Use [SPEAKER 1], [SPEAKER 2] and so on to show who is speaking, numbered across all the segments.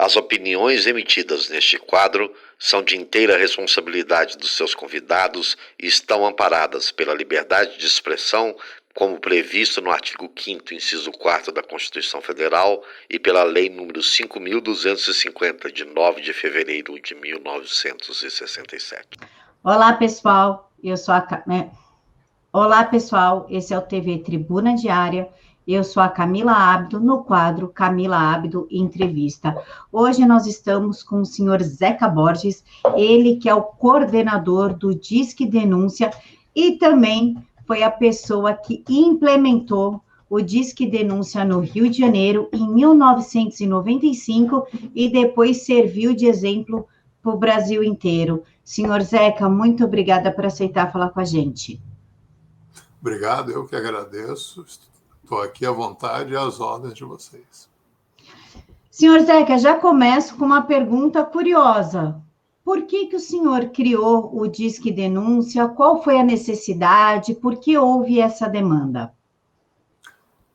[SPEAKER 1] As opiniões emitidas neste quadro são de inteira responsabilidade dos seus convidados e estão amparadas pela liberdade de expressão, como previsto no artigo 5, inciso 4 da Constituição Federal e pela Lei nº 5.250, de 9 de fevereiro de 1967.
[SPEAKER 2] Olá, pessoal. Eu sou a. Né? Olá, pessoal. Esse é o TV Tribuna Diária eu sou a Camila Abdo, no quadro Camila Abdo Entrevista. Hoje nós estamos com o senhor Zeca Borges, ele que é o coordenador do Disque Denúncia e também foi a pessoa que implementou o Disque Denúncia no Rio de Janeiro em 1995 e depois serviu de exemplo para o Brasil inteiro. Senhor Zeca, muito obrigada por aceitar falar com a gente.
[SPEAKER 3] Obrigado, eu que agradeço. Estou aqui à vontade e às ordens de vocês.
[SPEAKER 2] Senhor Zeca, já começo com uma pergunta curiosa. Por que, que o senhor criou o Disque Denúncia? Qual foi a necessidade? Por que houve essa demanda?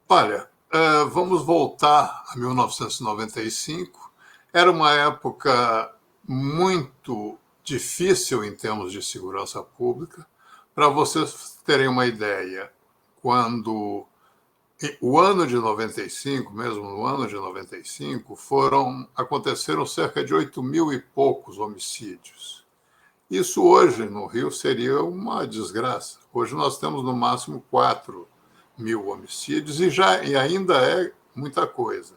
[SPEAKER 3] Olha, uh, vamos voltar a 1995. Era uma época muito difícil em termos de segurança pública. Para vocês terem uma ideia, quando o ano de 95, mesmo no ano de 95, foram aconteceram cerca de 8 mil e poucos homicídios. Isso hoje no Rio seria uma desgraça. Hoje nós temos no máximo 4 mil homicídios e já e ainda é muita coisa.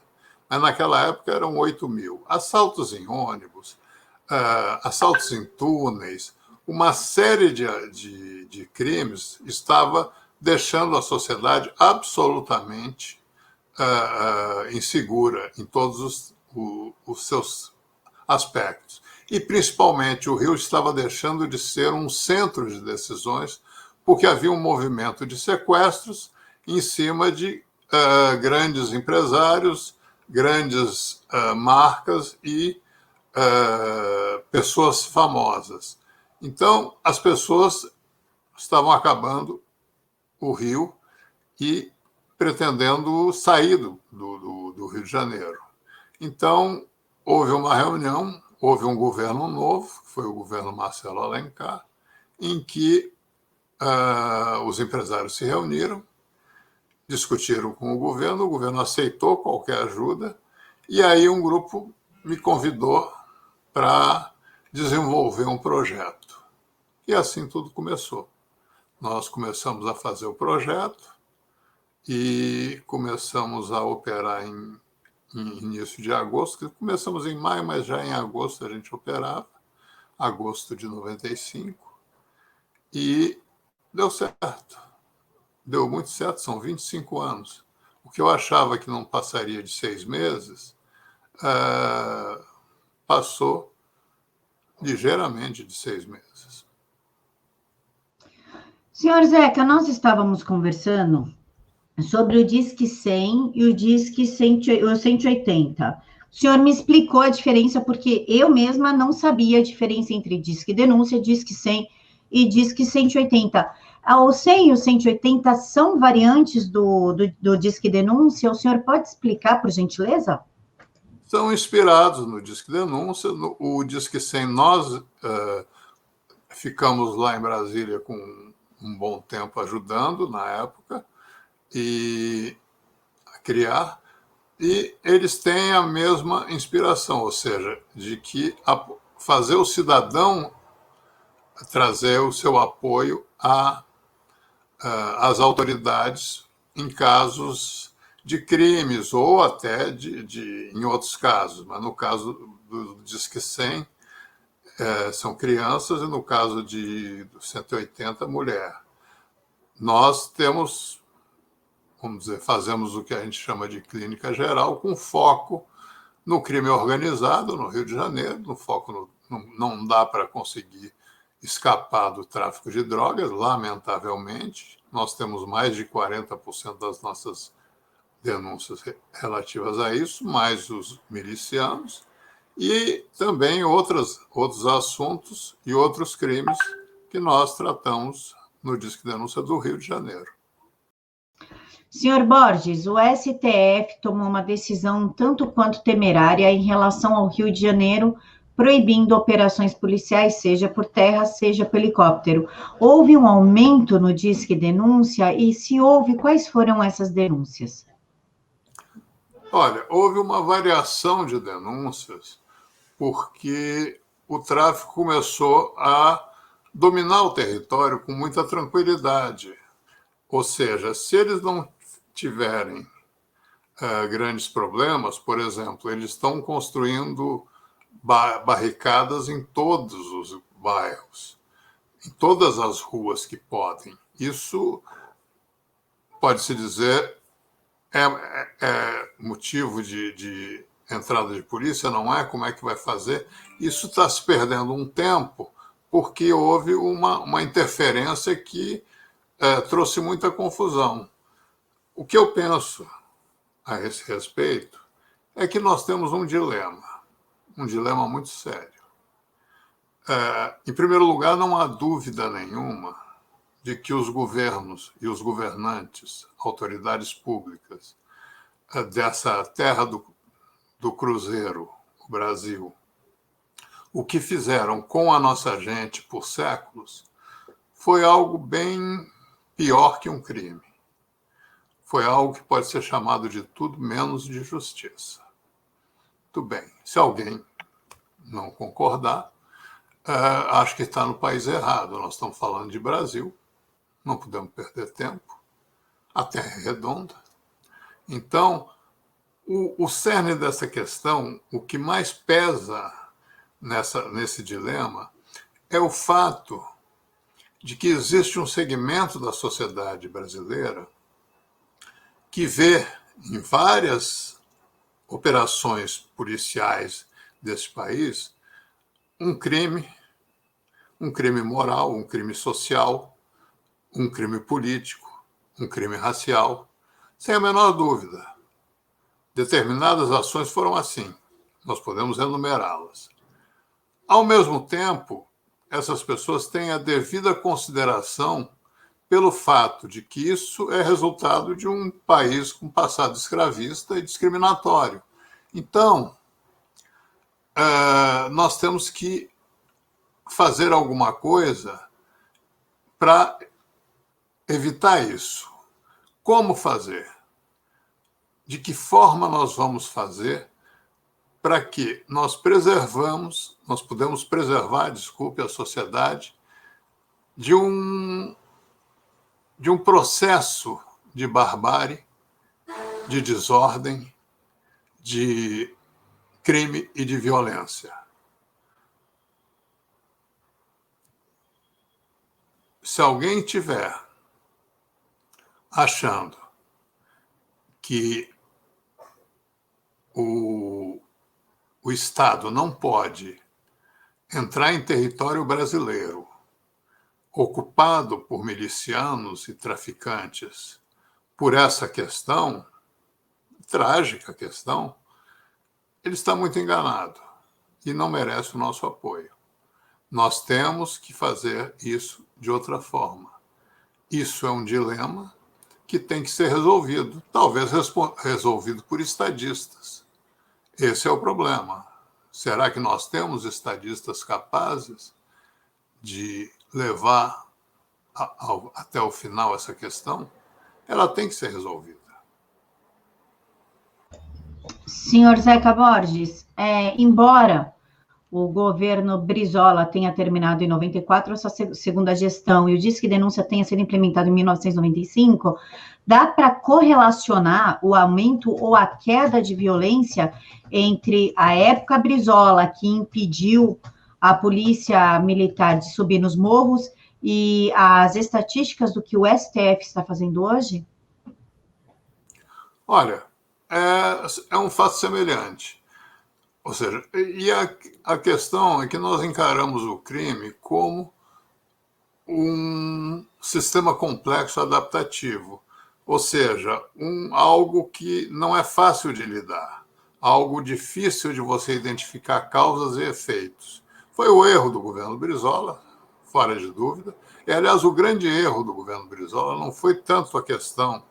[SPEAKER 3] Mas naquela época eram 8 mil. Assaltos em ônibus, uh, assaltos em túneis, uma série de, de, de crimes estava deixando a sociedade absolutamente uh, uh, insegura em todos os, o, os seus aspectos. E, principalmente, o Rio estava deixando de ser um centro de decisões, porque havia um movimento de sequestros em cima de uh, grandes empresários, grandes marcas e pessoas famosas. Então, as pessoas estavam acabando o Rio e pretendendo sair do, do, do Rio de Janeiro. Então, houve uma reunião, houve um governo novo, que foi o governo Marcelo Alencar, em que uh, os empresários se reuniram, discutiram com o governo, o governo aceitou qualquer ajuda, e aí um grupo me convidou para desenvolver um projeto. E assim tudo começou nós começamos a fazer o projeto e começamos a operar em, em, início de agosto. Começamos em maio, mas já em agosto a gente operava, agosto de 95, e deu certo. Deu muito certo, são 25 anos. O que eu achava que não passaria de seis meses, uh, passou ligeiramente de seis meses.
[SPEAKER 2] Senhor Zeca, nós estávamos conversando sobre o Disque 100 e o Disque 180. O senhor me explicou a diferença, porque eu mesma não sabia a diferença entre Disque Denúncia, Disque 100 e Disque 180. O 100 e o 180 são variantes do, do, do Disque Denúncia? O senhor pode explicar, por gentileza?
[SPEAKER 3] São inspirados no Disque Denúncia. No, o Disque 100, nós uh, ficamos lá em Brasília com um bom tempo ajudando na época e a criar. E eles têm a mesma inspiração, ou seja, de que fazer o cidadão trazer o seu apoio a, às autoridades em casos de crimes ou até de, de, em outros casos, mas no caso do Disque 100 é, são crianças e, no caso de 180, mulher. Nós temos, vamos dizer, fazemos o que a gente chama de clínica geral, com foco no crime organizado no Rio de Janeiro, no foco no, não, não dá para conseguir escapar do tráfico de drogas, lamentavelmente. Nós temos mais de 40% das nossas denúncias relativas a isso, mais os milicianos e também outros, outros assuntos e outros crimes que nós tratamos no Disque Denúncia do Rio de Janeiro.
[SPEAKER 2] Senhor Borges, o STF tomou uma decisão tanto quanto temerária em relação ao Rio de Janeiro, proibindo operações policiais, seja por terra, seja por helicóptero. Houve um aumento no Disque Denúncia e, se houve, quais foram essas denúncias?
[SPEAKER 3] Olha, houve uma variação de denúncias, porque o tráfico começou a dominar o território com muita tranquilidade. Ou seja, se eles não tiverem uh, grandes problemas, por exemplo, eles estão construindo ba barricadas em todos os bairros, em todas as ruas que podem. Isso pode-se dizer é, é, é motivo de, de, entrada de polícia, não é? Como é que vai fazer? Isso está se perdendo um tempo porque houve uma, uma interferência que é, trouxe muita confusão. O que eu penso a esse respeito é que nós temos um dilema, um dilema muito sério. É, em primeiro lugar, não há dúvida nenhuma de que os governos e os governantes, autoridades públicas é, dessa terra do, do Cruzeiro, Brasil, o que fizeram com a nossa gente por séculos foi algo bem pior que um crime foi algo que pode ser chamado de tudo menos de justiça. Tudo bem, se alguém não concordar, uh, acho que está no país errado. Nós estamos falando de Brasil, não podemos perder tempo. A Terra é redonda. Então, o, o cerne dessa questão, o que mais pesa nessa, nesse dilema, é o fato de que existe um segmento da sociedade brasileira que vê em várias operações policiais desse país um crime, um crime moral, um crime social, um crime político, um crime racial, sem a menor dúvida. Determinadas ações foram assim, nós podemos enumerá-las. Ao mesmo tempo, essas pessoas têm a devida consideração pelo fato de que isso é resultado de um país com passado escravista e discriminatório. Então, uh, nós temos que fazer alguma coisa para evitar isso. Como fazer? De que forma nós vamos fazer para que nós preservamos, nós podemos preservar, desculpe, a sociedade de um de um processo de barbárie, de desordem, de crime e de violência. Se alguém tiver achando que o, o Estado não pode entrar em território brasileiro ocupado por milicianos e traficantes por essa questão, trágica questão, ele está muito enganado e não merece o nosso apoio. Nós temos que fazer isso de outra forma. Isso é um dilema que tem que ser resolvido, talvez resolvido por estadistas. Esse é o problema. Será que nós temos estadistas capazes de levar a, ao, até o final essa questão, ela tem que ser resolvida.
[SPEAKER 2] Senhor Zeca Borges, é, embora o governo Brizola tenha terminado em 94 essa segunda gestão e o Disque Denúncia tenha sido implementado em 1995, dá para correlacionar o aumento ou a queda de violência entre a época Brizola, que impediu a polícia militar de subir nos morros e as estatísticas do que o STF está fazendo hoje?
[SPEAKER 3] Olha, é, é um fato semelhante. Ou seja, e a, a questão é que nós encaramos o crime como um sistema complexo adaptativo, ou seja, um, algo que não é fácil de lidar, algo difícil de você identificar causas e efeitos. Foi o erro do governo Brizola, fora de dúvida. E, aliás, o grande erro do governo Brizola não foi tanto a questão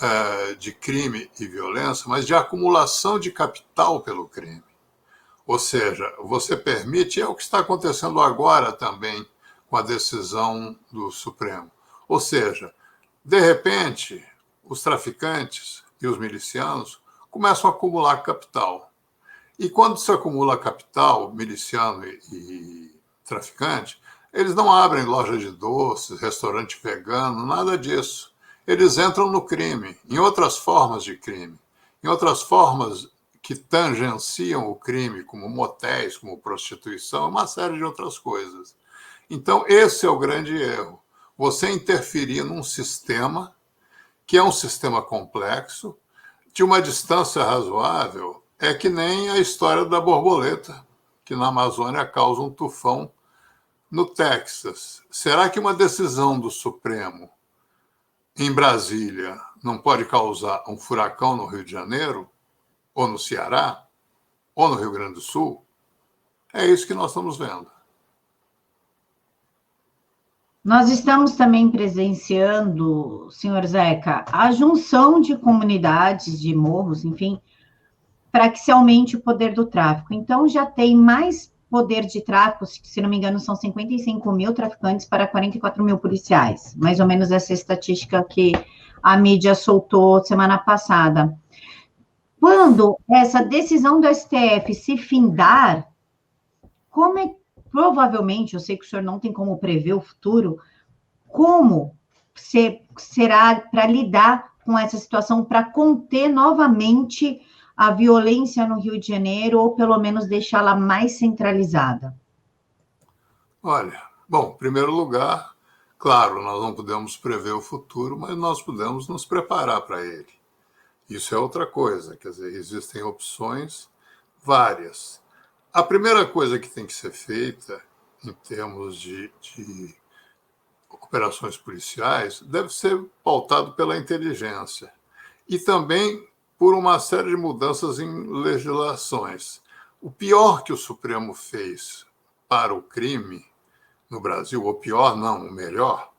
[SPEAKER 3] uh, de crime e violência, mas de acumulação de capital pelo crime. Ou seja, você permite, é o que está acontecendo agora também com a decisão do Supremo. Ou seja, de repente, os traficantes e os milicianos começam a acumular capital. E quando se acumula capital, miliciano e, e traficante, eles não abrem loja de doces, restaurante vegano, nada disso. Eles entram no crime, em outras formas de crime, em outras formas que tangenciam o crime, como motéis, como prostituição, uma série de outras coisas. Então, esse é o grande erro. Você interferir num sistema que é um sistema complexo, de uma distância razoável, é que nem a história da borboleta, que na Amazônia causa um tufão no Texas. Será que uma decisão do Supremo em Brasília não pode causar um furacão no Rio de Janeiro, ou no Ceará, ou no Rio Grande do Sul? É isso que nós estamos vendo.
[SPEAKER 2] Nós estamos também presenciando, senhor Zeca, a junção de comunidades, de morros, enfim, para que se aumente o poder do tráfico. Então, já tem mais poder de tráfico, se não me engano, são 55 mil traficantes para 44 mil policiais. Mais ou menos essa estatística que a mídia soltou semana passada. Quando essa decisão do STF se findar, como é provavelmente, eu sei que o senhor não tem como prever o futuro, como ser, será para lidar com essa situação, para conter novamente a violência no Rio de Janeiro, ou pelo menos deixá-la mais centralizada?
[SPEAKER 3] Olha, bom, em primeiro lugar, claro, nós não podemos prever o futuro, mas nós podemos nos preparar para ele. Isso é outra coisa, quer dizer, existem opções várias. A primeira coisa que tem que ser feita em termos de, de operações policiais deve ser pautado pela inteligência e também por uma série de mudanças em legislações. O pior que o Supremo fez para o crime no Brasil, o pior não, o melhor,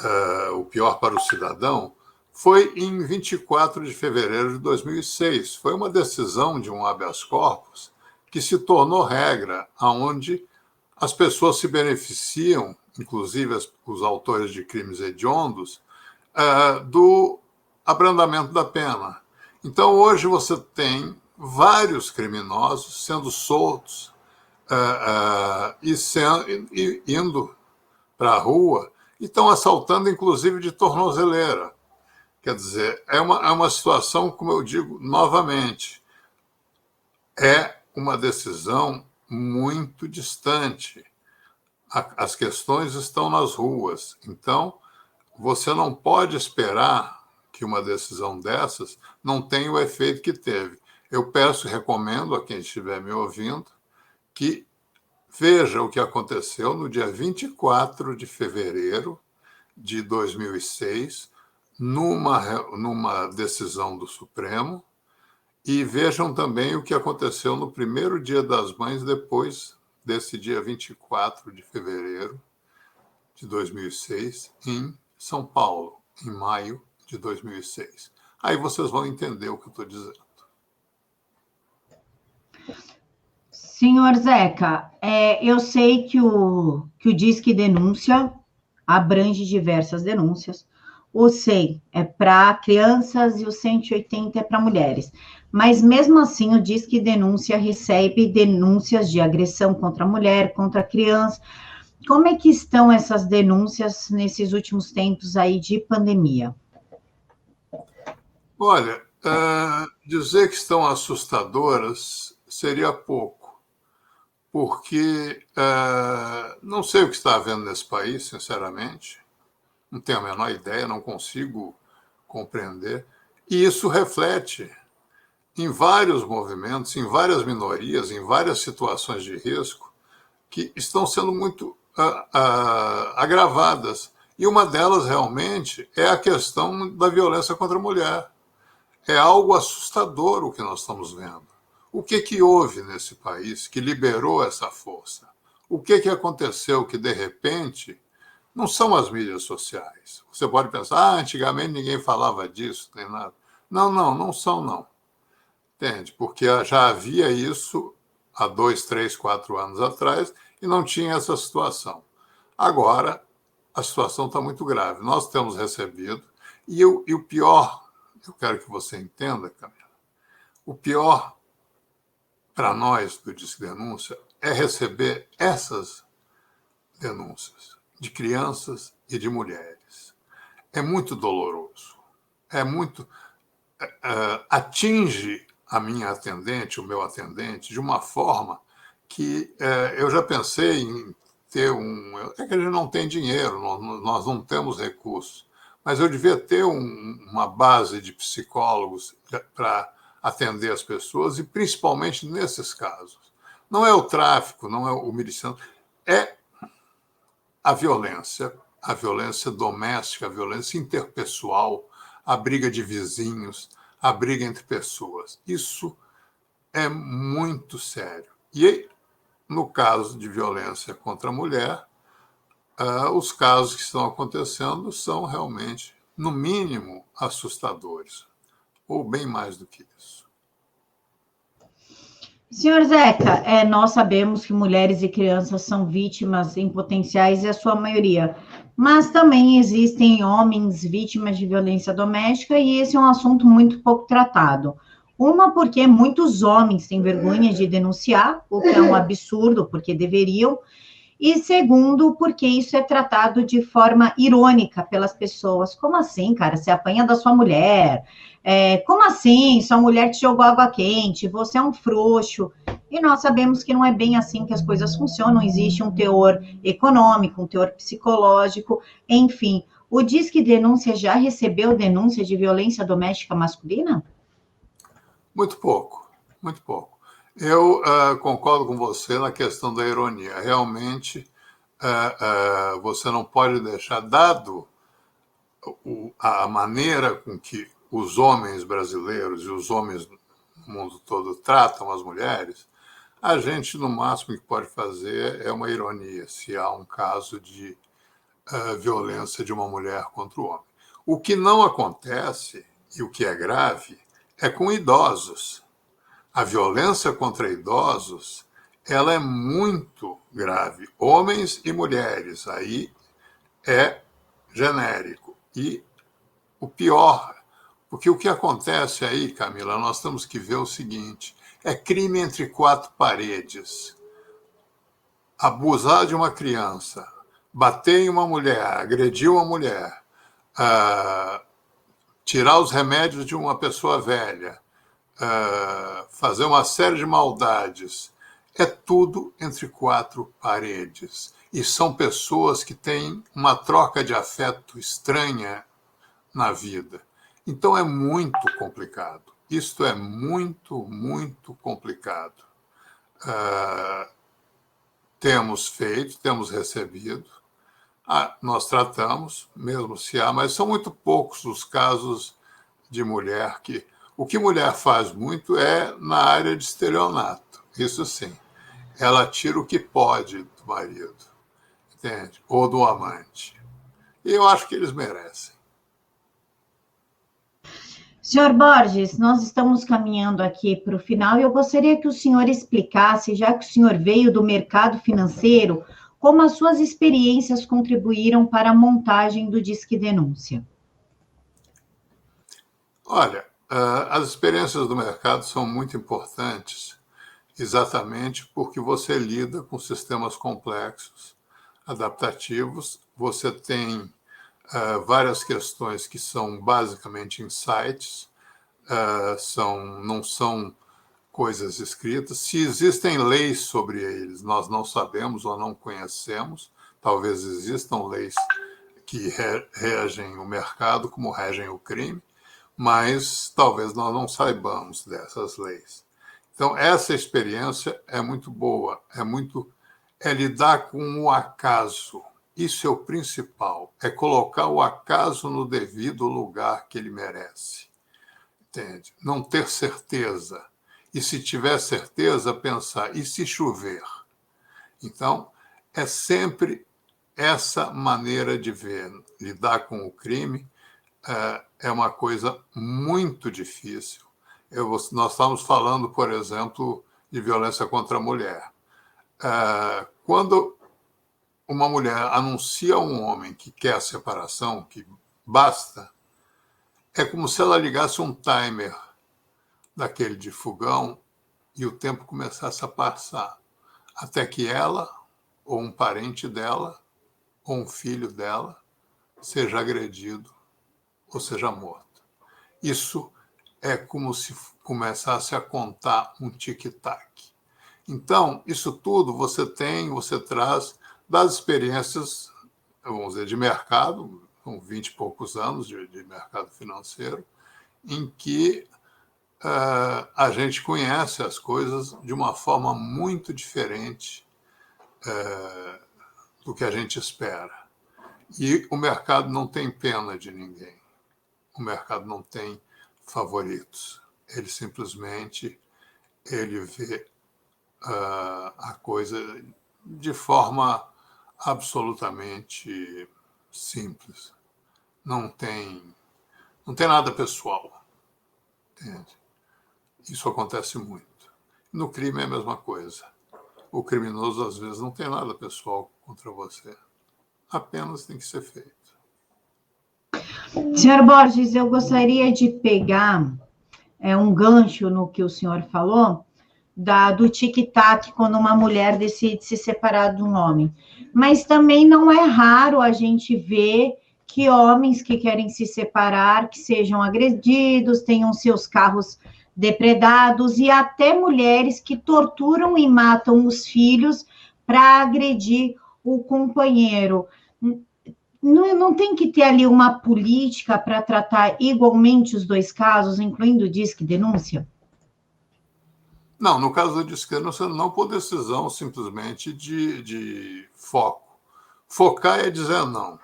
[SPEAKER 3] uh, o pior para o cidadão, foi em 24 de fevereiro de 2006. Foi uma decisão de um habeas corpus que se tornou regra, aonde as pessoas se beneficiam, inclusive os autores de crimes hediondos, uh, do abrandamento da pena. Então, hoje você tem vários criminosos sendo soltos uh, uh, e, e indo para a rua e estão assaltando, inclusive, de tornozeleira. Quer dizer, é uma, é uma situação, como eu digo novamente, é uma decisão muito distante. As questões estão nas ruas. Então, você não pode esperar que uma decisão dessas não tenha o efeito que teve. Eu peço e recomendo a quem estiver me ouvindo que veja o que aconteceu no dia 24 de fevereiro de 2006, numa, numa decisão do Supremo, e vejam também o que aconteceu no primeiro dia das mães, depois desse dia 24 de fevereiro de 2006, em São Paulo, em maio de 2006. Aí vocês vão entender o que eu estou dizendo.
[SPEAKER 2] Senhor Zeca, é, eu sei que o, que o Disque Denúncia abrange diversas denúncias. O 100 é para crianças e o 180 é para mulheres. Mas mesmo assim, o Disque Denúncia recebe denúncias de agressão contra a mulher, contra a criança. Como é que estão essas denúncias nesses últimos tempos aí de pandemia?
[SPEAKER 3] Olha, uh, dizer que estão assustadoras seria pouco, porque uh, não sei o que está havendo nesse país, sinceramente, não tenho a menor ideia, não consigo compreender, e isso reflete em vários movimentos, em várias minorias, em várias situações de risco, que estão sendo muito uh, uh, agravadas. E uma delas, realmente, é a questão da violência contra a mulher. É algo assustador o que nós estamos vendo. O que, que houve nesse país que liberou essa força? O que, que aconteceu que, de repente, não são as mídias sociais. Você pode pensar, ah, antigamente ninguém falava disso, nem nada. Não, não, não são, não. Entende? Porque já havia isso há dois, três, quatro anos atrás e não tinha essa situação. Agora, a situação está muito grave. Nós temos recebido, e, eu, e o pior, eu quero que você entenda, Camila, o pior para nós do Disque Denúncia é receber essas denúncias de crianças e de mulheres. É muito doloroso. É muito. Uh, atinge a minha atendente, o meu atendente, de uma forma que uh, eu já pensei em ter um. É que a gente não tem dinheiro, nós não temos recursos, mas eu devia ter um, uma base de psicólogos para atender as pessoas, e principalmente nesses casos. Não é o tráfico, não é o miliciano, é a violência, a violência doméstica, a violência interpessoal, a briga de vizinhos, a briga entre pessoas. Isso é muito sério. E no caso de violência contra a mulher, uh, os casos que estão acontecendo são realmente, no mínimo, assustadores, ou bem mais do que isso.
[SPEAKER 2] Senhor Zeca, é, nós sabemos que mulheres e crianças são vítimas em potenciais e a sua maioria, mas também existem homens vítimas de violência doméstica e esse é um assunto muito pouco tratado. Uma, porque muitos homens têm vergonha de denunciar, o que é um absurdo, porque deveriam. E segundo, porque isso é tratado de forma irônica pelas pessoas. Como assim, cara? Você apanha da sua mulher? É, como assim? Sua mulher te jogou água quente? Você é um frouxo. E nós sabemos que não é bem assim que as coisas funcionam. Existe um teor econômico, um teor psicológico, enfim. O Disque Denúncia já recebeu denúncia de violência doméstica masculina?
[SPEAKER 3] Muito pouco, muito pouco. Eu uh, concordo com você na questão da ironia. Realmente, uh, uh, você não pode deixar, dado o, a maneira com que os homens brasileiros e os homens no mundo todo tratam as mulheres, a gente, no máximo que pode fazer é uma ironia, se há um caso de violência de uma mulher contra o homem. O que não acontece, e o que é grave, é com idosos. A violência contra idosos, ela é muito grave, homens e mulheres, aí é genérico. E o pior, porque o que acontece aí, Camila, nós temos que ver o seguinte: é crime entre quatro paredes. Abusar de uma criança, bater em uma mulher, agredir uma mulher, uh, tirar os remédios de uma pessoa velha, uh, fazer uma série de maldades, é tudo entre quatro paredes. E são pessoas que têm uma troca de afeto estranha na vida. Então é muito complicado. Isto é muito, muito complicado. Uh, temos feito, temos recebido, ah, nós tratamos, mesmo se há, mas são muito poucos os casos de mulher que. O que mulher faz muito é na área de estelionato, isso sim. Ela tira o que pode do marido, entende? Ou do amante. E eu acho que eles merecem.
[SPEAKER 2] Senhor Borges, nós estamos caminhando aqui para o final e eu gostaria que o senhor explicasse, já que o senhor veio do mercado financeiro, como as suas experiências contribuíram para a montagem do Disque Denúncia?
[SPEAKER 3] Olha, as experiências do mercado são muito importantes, exatamente porque você lida com sistemas complexos, adaptativos, você tem uh, várias questões que são basicamente insights, uh, são, não são coisas escritas. Se existem leis sobre eles, nós não sabemos ou não conhecemos. Talvez existam leis que regem o mercado como regem o crime, mas talvez nós não saibamos dessas leis. Então, essa experiência é muito boa, é muito é lidar com o acaso. Isso é o principal, é colocar o acaso no devido lugar que ele merece. Entende? Não ter certeza e se tiver certeza, pensar: e se chover? Então, é sempre essa maneira de ver, lidar com o crime, é uma coisa muito difícil. Eu, nós estamos falando, por exemplo, de violência contra a mulher. Quando uma mulher anuncia a um homem que quer a separação, que basta, é como se ela ligasse um timer daquele de fogão e o tempo começasse a passar, até que ela, ou um parente dela, ou um filho dela, seja agredido ou seja morto. Isso é como se começasse a contar um tic-tac. Então, isso tudo você tem, você traz das experiências, vamos dizer, de mercado, com 20 e poucos anos de, de mercado financeiro, em que uh, a gente conhece as coisas de uma forma muito diferente uh, do que a gente espera. E o mercado não tem pena de ninguém. O mercado não tem favoritos. Ele simplesmente ele vê uh, a coisa de forma absolutamente simples. Não tem, não tem nada pessoal. Entende? Isso acontece muito. No crime é a mesma coisa. O criminoso, às vezes, não tem nada pessoal contra você. Apenas tem que ser feito.
[SPEAKER 2] Senhor Borges, eu gostaria de pegar é, um gancho no que o senhor falou, da, do tic-tac quando uma mulher decide se separar de um homem. Mas também não é raro a gente ver que homens que querem se separar, que sejam agredidos, tenham seus carros depredados e até mulheres que torturam e matam os filhos para agredir o companheiro. Não, não tem que ter ali uma política para tratar igualmente os dois casos, incluindo o disque denúncia?
[SPEAKER 3] Não, no caso do disque denúncia, não por decisão simplesmente de, de foco. Focar é dizer não.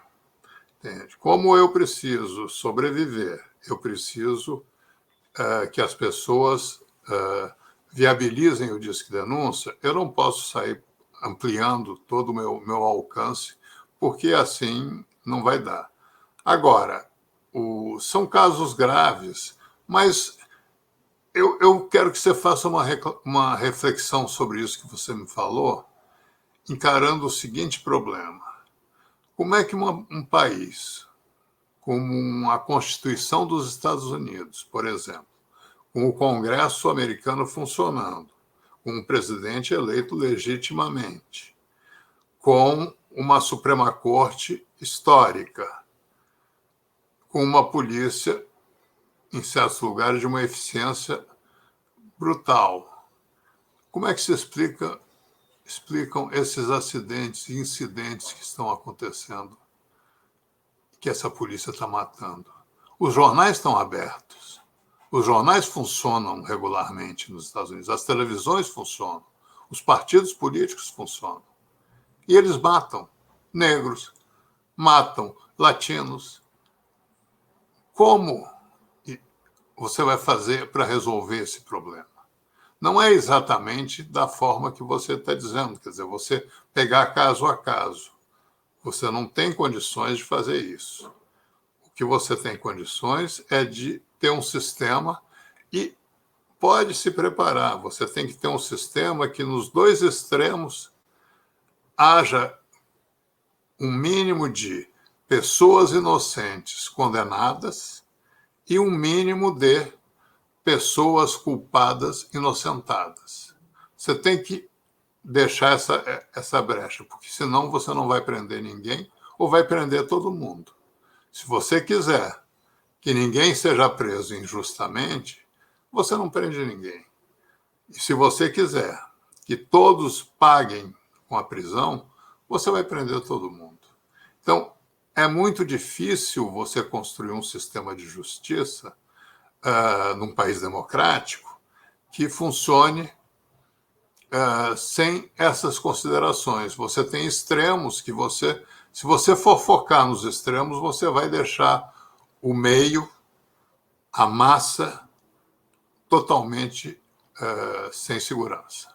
[SPEAKER 3] Entende? Como eu preciso sobreviver, eu preciso uh, que as pessoas uh, viabilizem o disque denúncia, eu não posso sair ampliando todo o meu, meu alcance, porque assim não vai dar. Agora, o, são casos graves, mas eu, eu quero que você faça uma, uma reflexão sobre isso que você me falou, encarando o seguinte problema. Como é que uma, um país, como a Constituição dos Estados Unidos, por exemplo, com o Congresso americano funcionando, com um presidente eleito legitimamente, com uma Suprema Corte histórica, com uma polícia, em certos lugares, de uma eficiência brutal. Como é que se explica, explicam esses acidentes e incidentes que estão acontecendo, que essa polícia está matando? Os jornais estão abertos. Os jornais funcionam regularmente nos Estados Unidos, as televisões funcionam, os partidos políticos funcionam. E eles matam negros, matam latinos. Como você vai fazer para resolver esse problema? Não é exatamente da forma que você está dizendo, quer dizer, você pegar caso a caso. Você não tem condições de fazer isso. O que você tem condições é de ter um sistema e pode se preparar. Você tem que ter um sistema que nos dois extremos haja um mínimo de pessoas inocentes condenadas e um mínimo de pessoas culpadas inocentadas. Você tem que deixar essa, essa brecha, porque senão você não vai prender ninguém ou vai prender todo mundo. Se você quiser que ninguém seja preso injustamente, você não prende ninguém. E se você quiser que todos paguem com a prisão, você vai prender todo mundo. Então, é muito difícil você construir um sistema de justiça uh, num país democrático que funcione uh, sem essas considerações. Você tem extremos que você, se você for focar nos extremos, você vai deixar o meio, a massa, totalmente uh, sem segurança.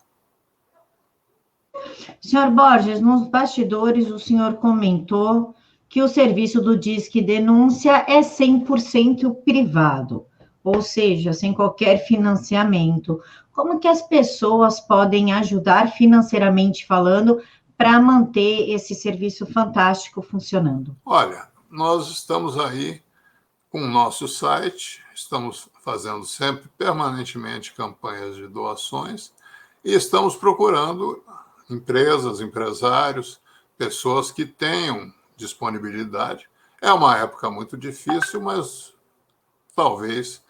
[SPEAKER 2] Senhor Borges, nos bastidores o senhor comentou que o serviço do Disque Denúncia é 100% privado, ou seja, sem qualquer financiamento. Como que as pessoas podem ajudar financeiramente falando para manter esse serviço fantástico funcionando?
[SPEAKER 3] Olha, nós estamos aí com o nosso site, estamos fazendo sempre permanentemente campanhas de doações e estamos procurando empresas, empresários, pessoas que tenham disponibilidade. É uma época muito difícil, mas talvez,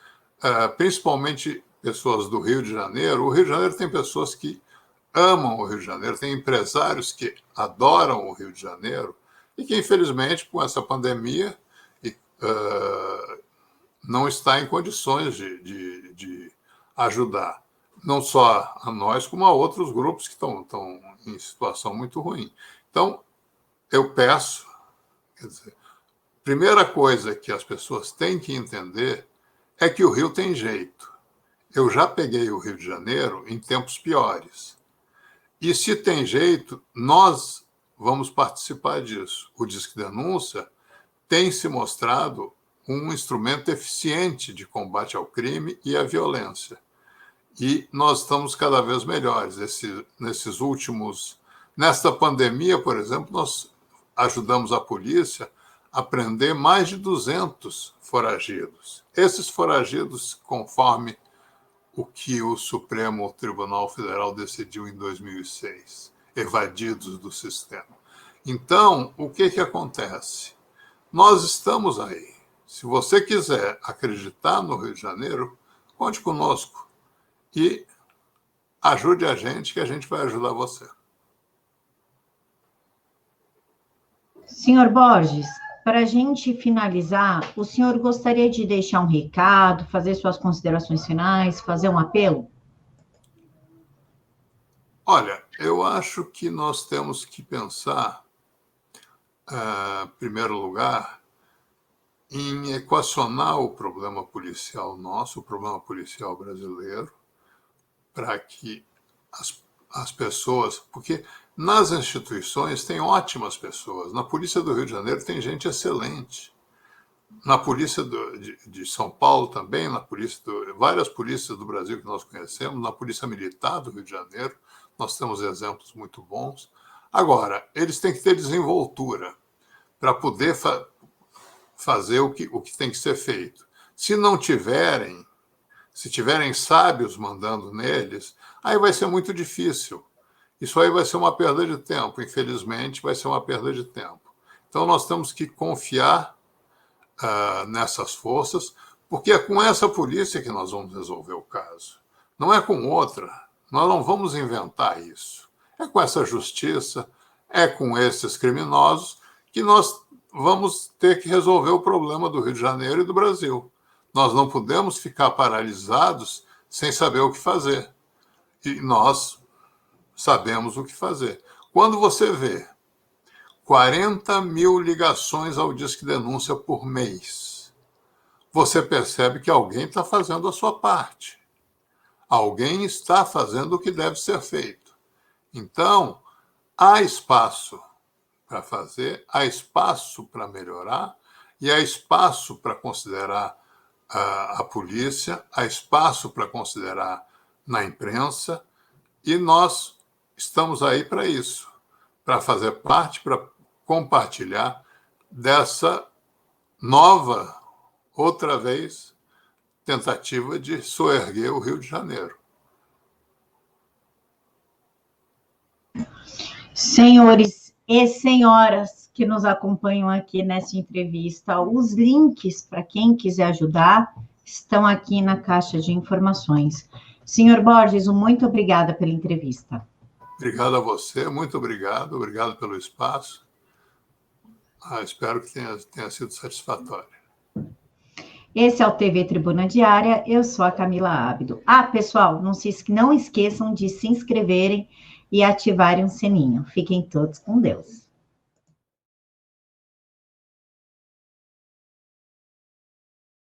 [SPEAKER 3] é, principalmente pessoas do Rio de Janeiro, o Rio de Janeiro tem pessoas que amam o Rio de Janeiro, tem empresários que adoram o Rio de Janeiro e que, infelizmente, com essa pandemia, uh, não está em condições de, de, de, ajudar, não só a nós, como a outros grupos que estão, estão em situação muito ruim. Então, eu peço, quer dizer, primeira coisa que as pessoas têm que entender é que o Rio tem jeito. Eu já peguei o Rio de Janeiro em tempos piores. E se tem jeito, nós vamos participar disso. O Disque Denúncia tem se mostrado um instrumento eficiente de combate ao crime e à violência. E nós estamos cada vez melhores. Esse, nesses últimos. Nesta pandemia, por exemplo, nós ajudamos a polícia a prender mais de 200 foragidos. Esses foragidos, conforme o que o Supremo Tribunal Federal decidiu em 2006, evadidos do sistema. Então, o que, que acontece? Nós estamos aí. Se você quiser acreditar no Rio de Janeiro, conte conosco e ajude a gente, que a gente vai ajudar você.
[SPEAKER 2] Senhor Borges, para a gente finalizar, o senhor gostaria de deixar um recado, fazer suas considerações finais, fazer um apelo?
[SPEAKER 3] Olha, eu acho que nós temos que pensar, uh, em primeiro lugar, em equacionar o problema policial nosso, o problema policial brasileiro, para que as, as pessoas. Porque nas instituições tem ótimas pessoas. Na Polícia do Rio de Janeiro tem gente excelente. Na Polícia do, de, de, São Paulo também, na polícia do, várias polícias do Brasil que nós conhecemos, na Polícia Militar do Rio de Janeiro, nós temos exemplos muito bons. Agora, eles têm que ter desenvoltura para poder fa fazer o que, o que tem que ser feito. Se não tiverem, se tiverem sábios mandando neles, aí vai ser muito difícil isso aí vai ser uma perda de tempo, infelizmente, vai ser uma perda de tempo. Então, nós temos que confiar uh, nessas forças, porque é com essa polícia que nós vamos resolver o caso. Não é com outra. Nós não vamos inventar isso. É com essa justiça, é com esses criminosos que nós vamos ter que resolver o problema do Rio de Janeiro e do Brasil. Nós não podemos ficar paralisados sem saber o que fazer. E nós sabemos o que fazer. Quando você vê 40 mil ligações ao Disque Denúncia por mês, você percebe que alguém está fazendo a sua parte. Alguém está fazendo o que deve ser feito. Então, há espaço para fazer, há espaço para melhorar e há espaço para considerar a, a polícia, há espaço para considerar na imprensa e nós estamos aí para isso, para fazer parte, para compartilhar dessa nova, outra vez, tentativa de soerguer o Rio de Janeiro.
[SPEAKER 2] Senhores e senhoras que nos acompanham aqui nessa entrevista, os links para quem quiser ajudar estão aqui na caixa de informações. Senhor Borges, muito obrigada pela entrevista.
[SPEAKER 3] Obrigado a você, muito obrigado, obrigado pelo espaço. Ah, espero que tenha, tenha sido satisfatório.
[SPEAKER 2] Esse é o TV Tribuna Diária, eu sou a Camila Ábido. Ah, pessoal, não, se, não esqueçam de se inscreverem e ativarem o sininho. Fiquem todos com Deus.